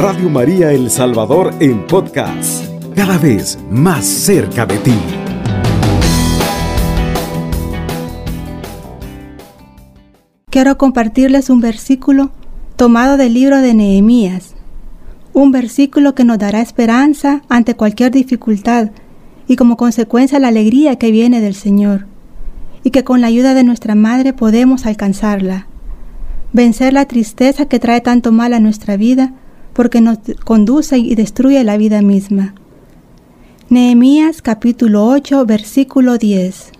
Radio María El Salvador en podcast, cada vez más cerca de ti. Quiero compartirles un versículo tomado del libro de Nehemías, un versículo que nos dará esperanza ante cualquier dificultad y como consecuencia la alegría que viene del Señor, y que con la ayuda de nuestra Madre podemos alcanzarla. Vencer la tristeza que trae tanto mal a nuestra vida porque nos conduce y destruye la vida misma. Nehemías capítulo 8 versículo 10.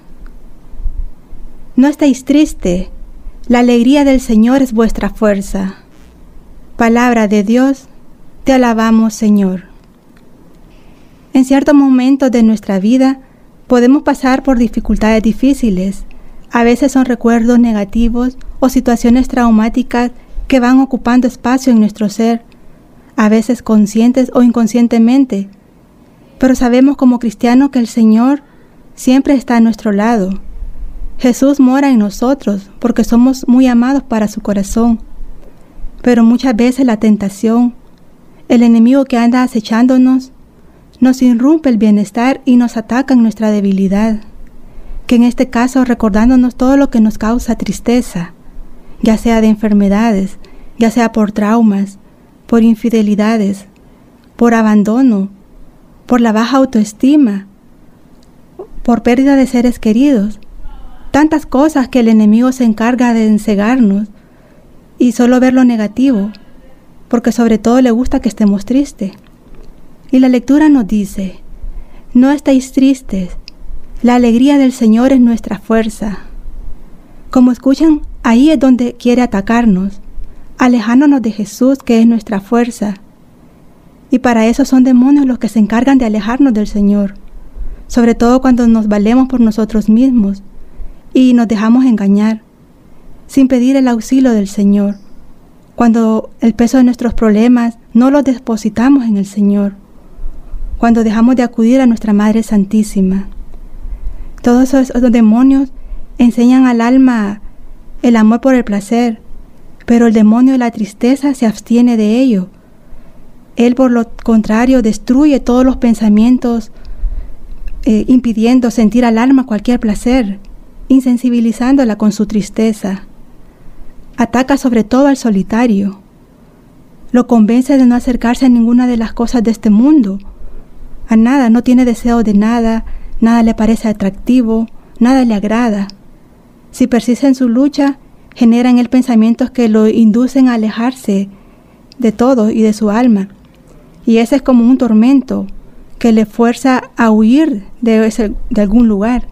No estéis triste, la alegría del Señor es vuestra fuerza. Palabra de Dios, te alabamos Señor. En ciertos momentos de nuestra vida podemos pasar por dificultades difíciles. A veces son recuerdos negativos o situaciones traumáticas que van ocupando espacio en nuestro ser, a veces conscientes o inconscientemente. Pero sabemos como cristianos que el Señor siempre está a nuestro lado. Jesús mora en nosotros porque somos muy amados para su corazón. Pero muchas veces la tentación, el enemigo que anda acechándonos, nos irrumpe el bienestar y nos ataca en nuestra debilidad, que en este caso recordándonos todo lo que nos causa tristeza, ya sea de enfermedades, ya sea por traumas, por infidelidades, por abandono, por la baja autoestima, por pérdida de seres queridos, tantas cosas que el enemigo se encarga de encegarnos y solo ver lo negativo, porque sobre todo le gusta que estemos tristes. Y la lectura nos dice, no estéis tristes, la alegría del Señor es nuestra fuerza. Como escuchan, ahí es donde quiere atacarnos, alejándonos de Jesús que es nuestra fuerza. Y para eso son demonios los que se encargan de alejarnos del Señor, sobre todo cuando nos valemos por nosotros mismos y nos dejamos engañar, sin pedir el auxilio del Señor, cuando el peso de nuestros problemas no los depositamos en el Señor cuando dejamos de acudir a nuestra Madre Santísima. Todos esos, demonios enseñan al alma el amor por el placer, pero el demonio de la tristeza se abstiene de ello. Él, por lo contrario, destruye todos los pensamientos, eh, impidiendo sentir al alma cualquier placer, insensibilizándola con su tristeza. Ataca sobre todo al solitario. Lo convence de no acercarse a ninguna de las cosas de este mundo, a nada, no tiene deseo de nada, nada le parece atractivo, nada le agrada. Si persiste en su lucha, genera en él pensamientos que lo inducen a alejarse de todo y de su alma. Y ese es como un tormento que le fuerza a huir de, de algún lugar.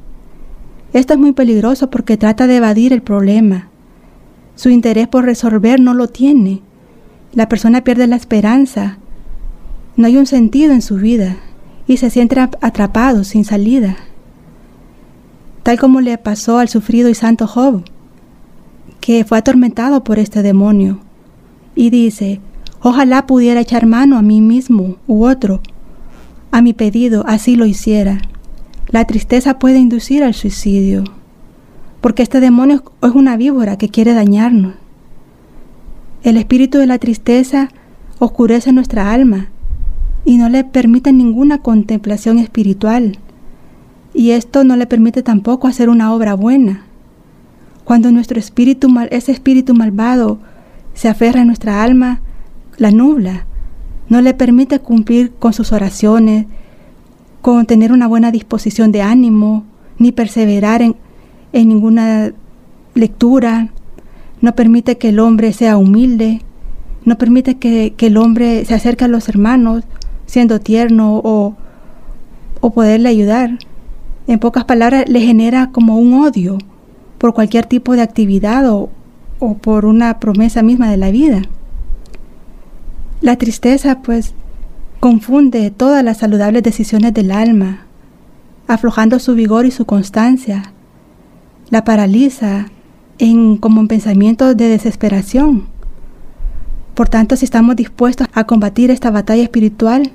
Esto es muy peligroso porque trata de evadir el problema. Su interés por resolver no lo tiene. La persona pierde la esperanza. No hay un sentido en su vida y se siente atrapado sin salida, tal como le pasó al sufrido y santo Job, que fue atormentado por este demonio, y dice, ojalá pudiera echar mano a mí mismo u otro, a mi pedido así lo hiciera. La tristeza puede inducir al suicidio, porque este demonio es una víbora que quiere dañarnos. El espíritu de la tristeza oscurece nuestra alma y no le permite ninguna contemplación espiritual. Y esto no le permite tampoco hacer una obra buena. Cuando nuestro espíritu mal, ese espíritu malvado se aferra a nuestra alma, la nubla, no le permite cumplir con sus oraciones, con tener una buena disposición de ánimo, ni perseverar en, ninguna lectura, no permite que el hombre sea humilde, no permite que, que el hombre se acerque a los hermanos, siendo tierno o, o poderle ayudar. En pocas palabras, le genera como un odio por cualquier tipo de actividad o, o por una promesa misma de la vida. La tristeza, pues, confunde todas las saludables decisiones del alma, aflojando su vigor y su constancia. La paraliza en como en pensamientos de desesperación por tanto, si estamos dispuestos a combatir esta batalla espiritual,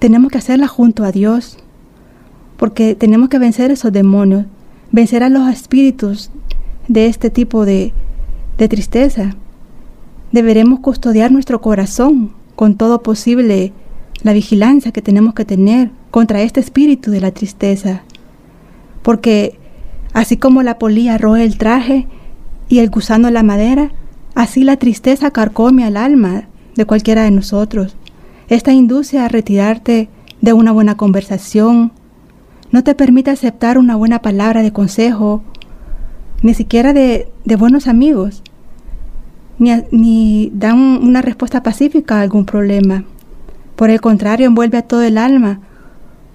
tenemos que hacerla junto a Dios, porque tenemos que vencer esos demonios, vencer a los espíritus de este tipo de, de tristeza. Deberemos custodiar nuestro corazón con todo posible la vigilancia que tenemos que tener contra este espíritu de la tristeza. Porque así como la polilla roe el traje y el gusano la madera, así la tristeza carcome al alma de cualquiera de nosotros. Esta induce a retirarte de una buena conversación, no te permite aceptar una buena palabra de consejo, ni siquiera de, buenos amigos, ni, dan una respuesta pacífica a algún problema. Por el contrario, envuelve a todo el alma,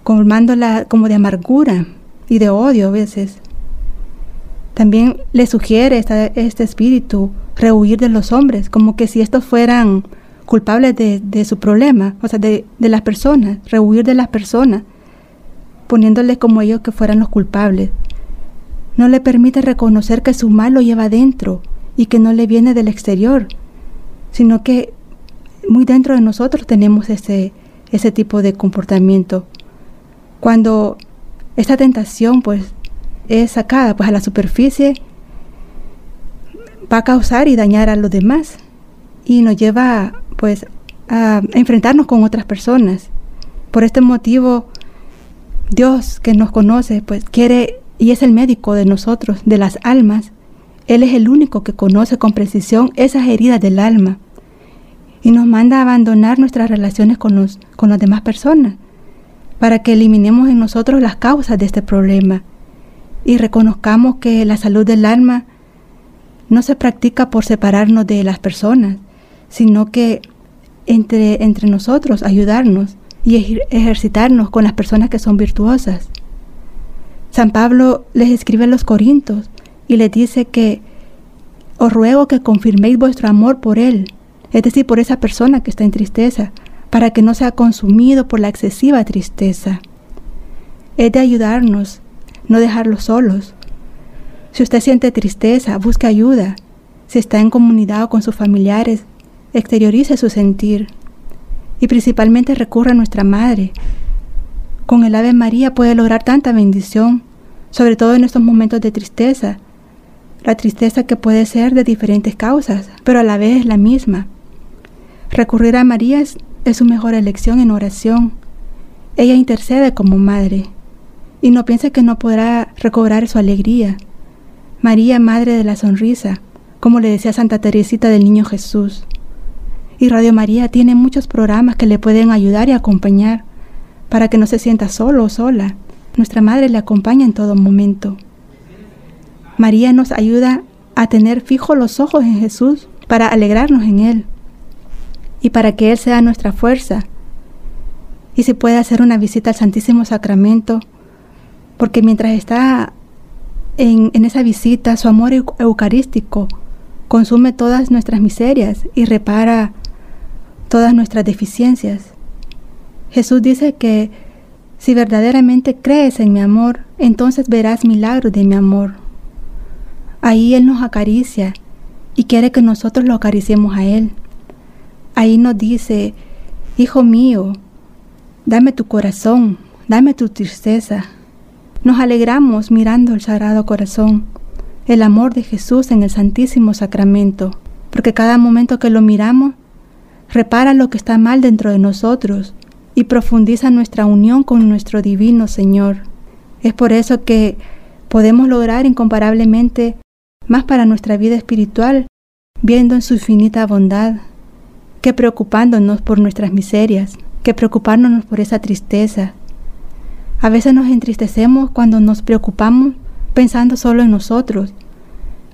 colmándola como de amargura y de odio a veces. También le sugiere este espíritu rehuir de los hombres, como que si estos fueran culpables de, su problema, o sea, de, de las personas, rehuir de las personas, poniéndoles como ellos que fueran los culpables. No le permite reconocer que su mal lo lleva dentro y que no le viene del exterior, sino que muy dentro de nosotros tenemos ese, ese tipo de comportamiento. Cuando esta tentación pues es sacada pues a la superficie, va a causar y dañar a los demás y nos lleva pues a enfrentarnos con otras personas. Por este motivo, Dios que nos conoce, pues quiere y es el médico de nosotros, de las almas. Él es el único que conoce con precisión esas heridas del alma y nos manda a abandonar nuestras relaciones con, los, con las demás personas para que eliminemos en nosotros las causas de este problema y reconozcamos que la salud del alma no se practica por separarnos de las personas, sino que entre, entre nosotros ayudarnos y ejercitarnos con las personas que son virtuosas. San Pablo les escribe a los Corintios y les dice que os ruego que confirméis vuestro amor por Él, es decir, por esa persona que está en tristeza, para que no sea consumido por la excesiva tristeza. Es de ayudarnos, no dejarlos solos. Si usted siente tristeza, busque ayuda. Si está en comunidad o con sus familiares, exteriorice su sentir. Y principalmente recurra a nuestra Madre. Con el Ave María puede lograr tanta bendición, sobre todo en estos momentos de tristeza. La tristeza que puede ser de diferentes causas, pero a la vez es la misma. Recurrir a María es, es su mejor elección en oración. Ella intercede como madre y no piense que no podrá recobrar su alegría. María, Madre de la Sonrisa, como le decía Santa Teresita del Niño Jesús. Y Radio María tiene muchos programas que le pueden ayudar y acompañar para que no se sienta solo o sola. Nuestra Madre le acompaña en todo momento. María nos ayuda a tener fijos los ojos en Jesús para alegrarnos en Él y para que Él sea nuestra fuerza. Y se puede hacer una visita al Santísimo Sacramento porque mientras está en, esa visita, su amor eucarístico consume todas nuestras miserias y repara todas nuestras deficiencias. Jesús dice que si verdaderamente crees en mi amor, entonces verás milagros de mi amor. Ahí Él nos acaricia y quiere que nosotros lo acariciemos a Él. Ahí nos dice, Hijo mío, dame tu corazón, dame tu tristeza, nos alegramos mirando el Sagrado Corazón, el amor de Jesús en el Santísimo Sacramento, porque cada momento que lo miramos, repara lo que está mal dentro de nosotros y profundiza nuestra unión con nuestro Divino Señor. Es por eso que podemos lograr incomparablemente más para nuestra vida espiritual, viendo en su infinita bondad, que preocupándonos por nuestras miserias, que preocupándonos por esa tristeza, a veces nos entristecemos cuando nos preocupamos pensando solo en nosotros.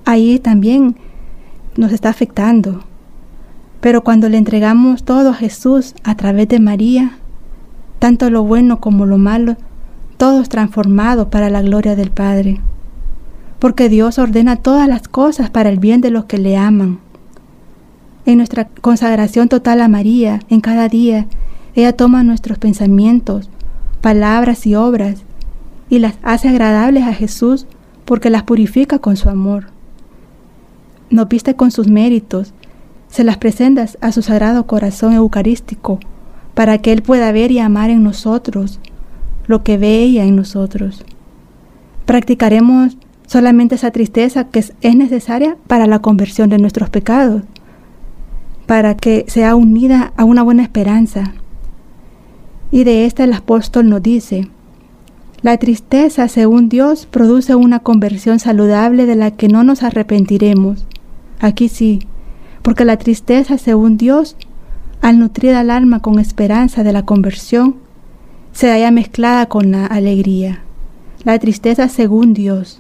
Ahí también nos está afectando. Pero cuando le entregamos todo a Jesús a través de María, tanto lo bueno como lo malo, todo es transformado para la gloria del Padre. Porque Dios ordena todas las cosas para el bien de los que le aman. En nuestra consagración total a María, en cada día, ella toma nuestros pensamientos, palabras y obras, y las hace agradables a Jesús porque las purifica con su amor. Nos viste con sus méritos, se las presentas a su sagrado corazón eucarístico, para que Él pueda ver y amar en nosotros lo que ve ella en nosotros. Practicaremos solamente esa tristeza que es necesaria para la conversión de nuestros pecados, para que sea unida a una buena esperanza. Y de esta el apóstol nos dice, la tristeza, según Dios, produce una conversión saludable de la que no nos arrepentiremos. Aquí sí, porque la tristeza, según Dios, al nutrir al alma con esperanza de la conversión, se haya mezclada con la alegría. La tristeza según Dios,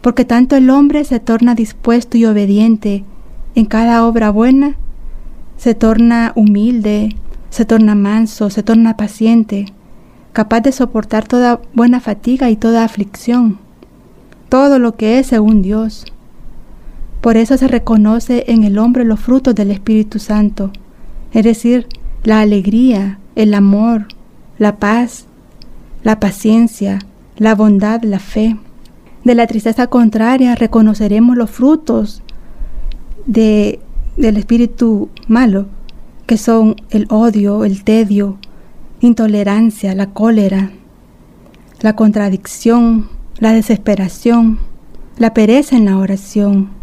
porque tanto el hombre se torna dispuesto y obediente en cada obra buena, se torna humilde, se torna manso, se torna paciente, capaz de soportar toda buena fatiga y toda aflicción, todo lo que es según Dios. Por eso se reconoce en el hombre los frutos del Espíritu Santo, es decir, la alegría, el amor, la paz, la paciencia, la bondad, la fe. De la tristeza contraria reconoceremos los frutos de, del espíritu malo, que son el odio, el tedio, intolerancia, la cólera, la contradicción, la desesperación, la pereza en la oración.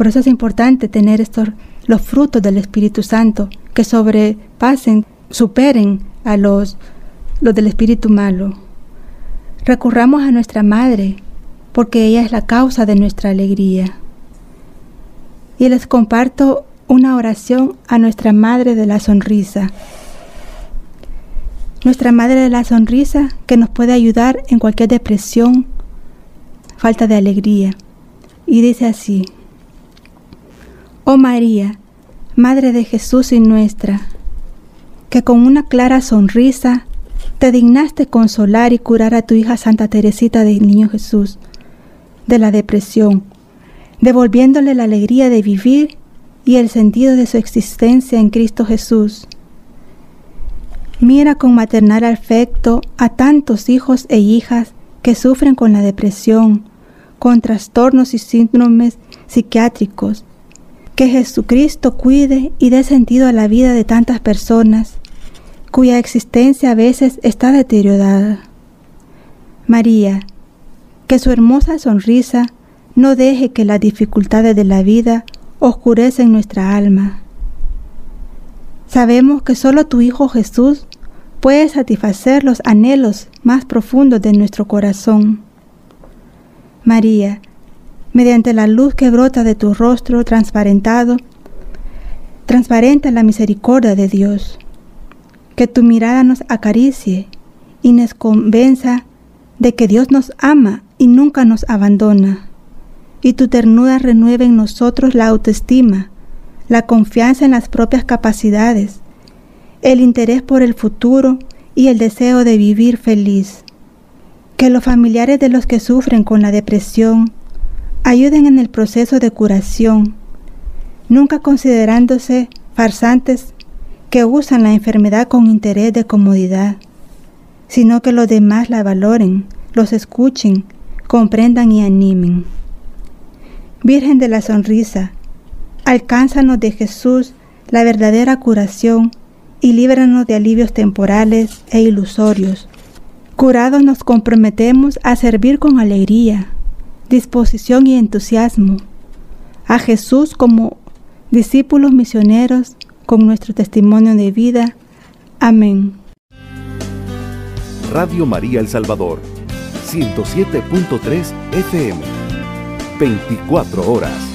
Por eso es importante tener estos los frutos del Espíritu Santo que sobrepasen, superen a los, los del Espíritu malo. Recurramos a nuestra Madre porque ella es la causa de nuestra alegría. Y les comparto una oración a nuestra Madre de la Sonrisa. Nuestra Madre de la Sonrisa que nos puede ayudar en cualquier depresión, falta de alegría. Y dice así, Oh María, Madre de Jesús y nuestra, que con una clara sonrisa te dignaste consolar y curar a tu hija Santa Teresita del Niño Jesús de la depresión, devolviéndole la alegría de vivir y el sentido de su existencia en Cristo Jesús. Mira con maternal afecto a tantos hijos e hijas que sufren con la depresión, con trastornos y síndromes psiquiátricos, que Jesucristo cuide y dé sentido a la vida de tantas personas cuya existencia a veces está deteriorada. María, que su hermosa sonrisa no deje que las dificultades de la vida oscurecen nuestra alma. Sabemos que solo tu Hijo Jesús puede satisfacer los anhelos más profundos de nuestro corazón. María, mediante la luz que brota de tu rostro transparentado, transparenta la misericordia de Dios. Que tu mirada nos acaricie y nos convenza de que Dios nos ama y nunca nos abandona. Y tu ternura renueve en nosotros la autoestima, la confianza en las propias capacidades, el interés por el futuro y el deseo de vivir feliz. Que los familiares de los que sufren con la depresión, ayuden en el proceso de curación, nunca considerándose farsantes que usan la enfermedad con interés de comodidad, sino que los demás la valoren, los escuchen, comprendan y animen. Virgen de la Sonrisa, alcánzanos de Jesús la verdadera curación y líbranos de alivios temporales e ilusorios. Curados nos comprometemos a servir con alegría, disposición y entusiasmo a Jesús como discípulos misioneros con nuestro testimonio de vida. Amén. Radio María El Salvador, 107.3 FM, 24 horas.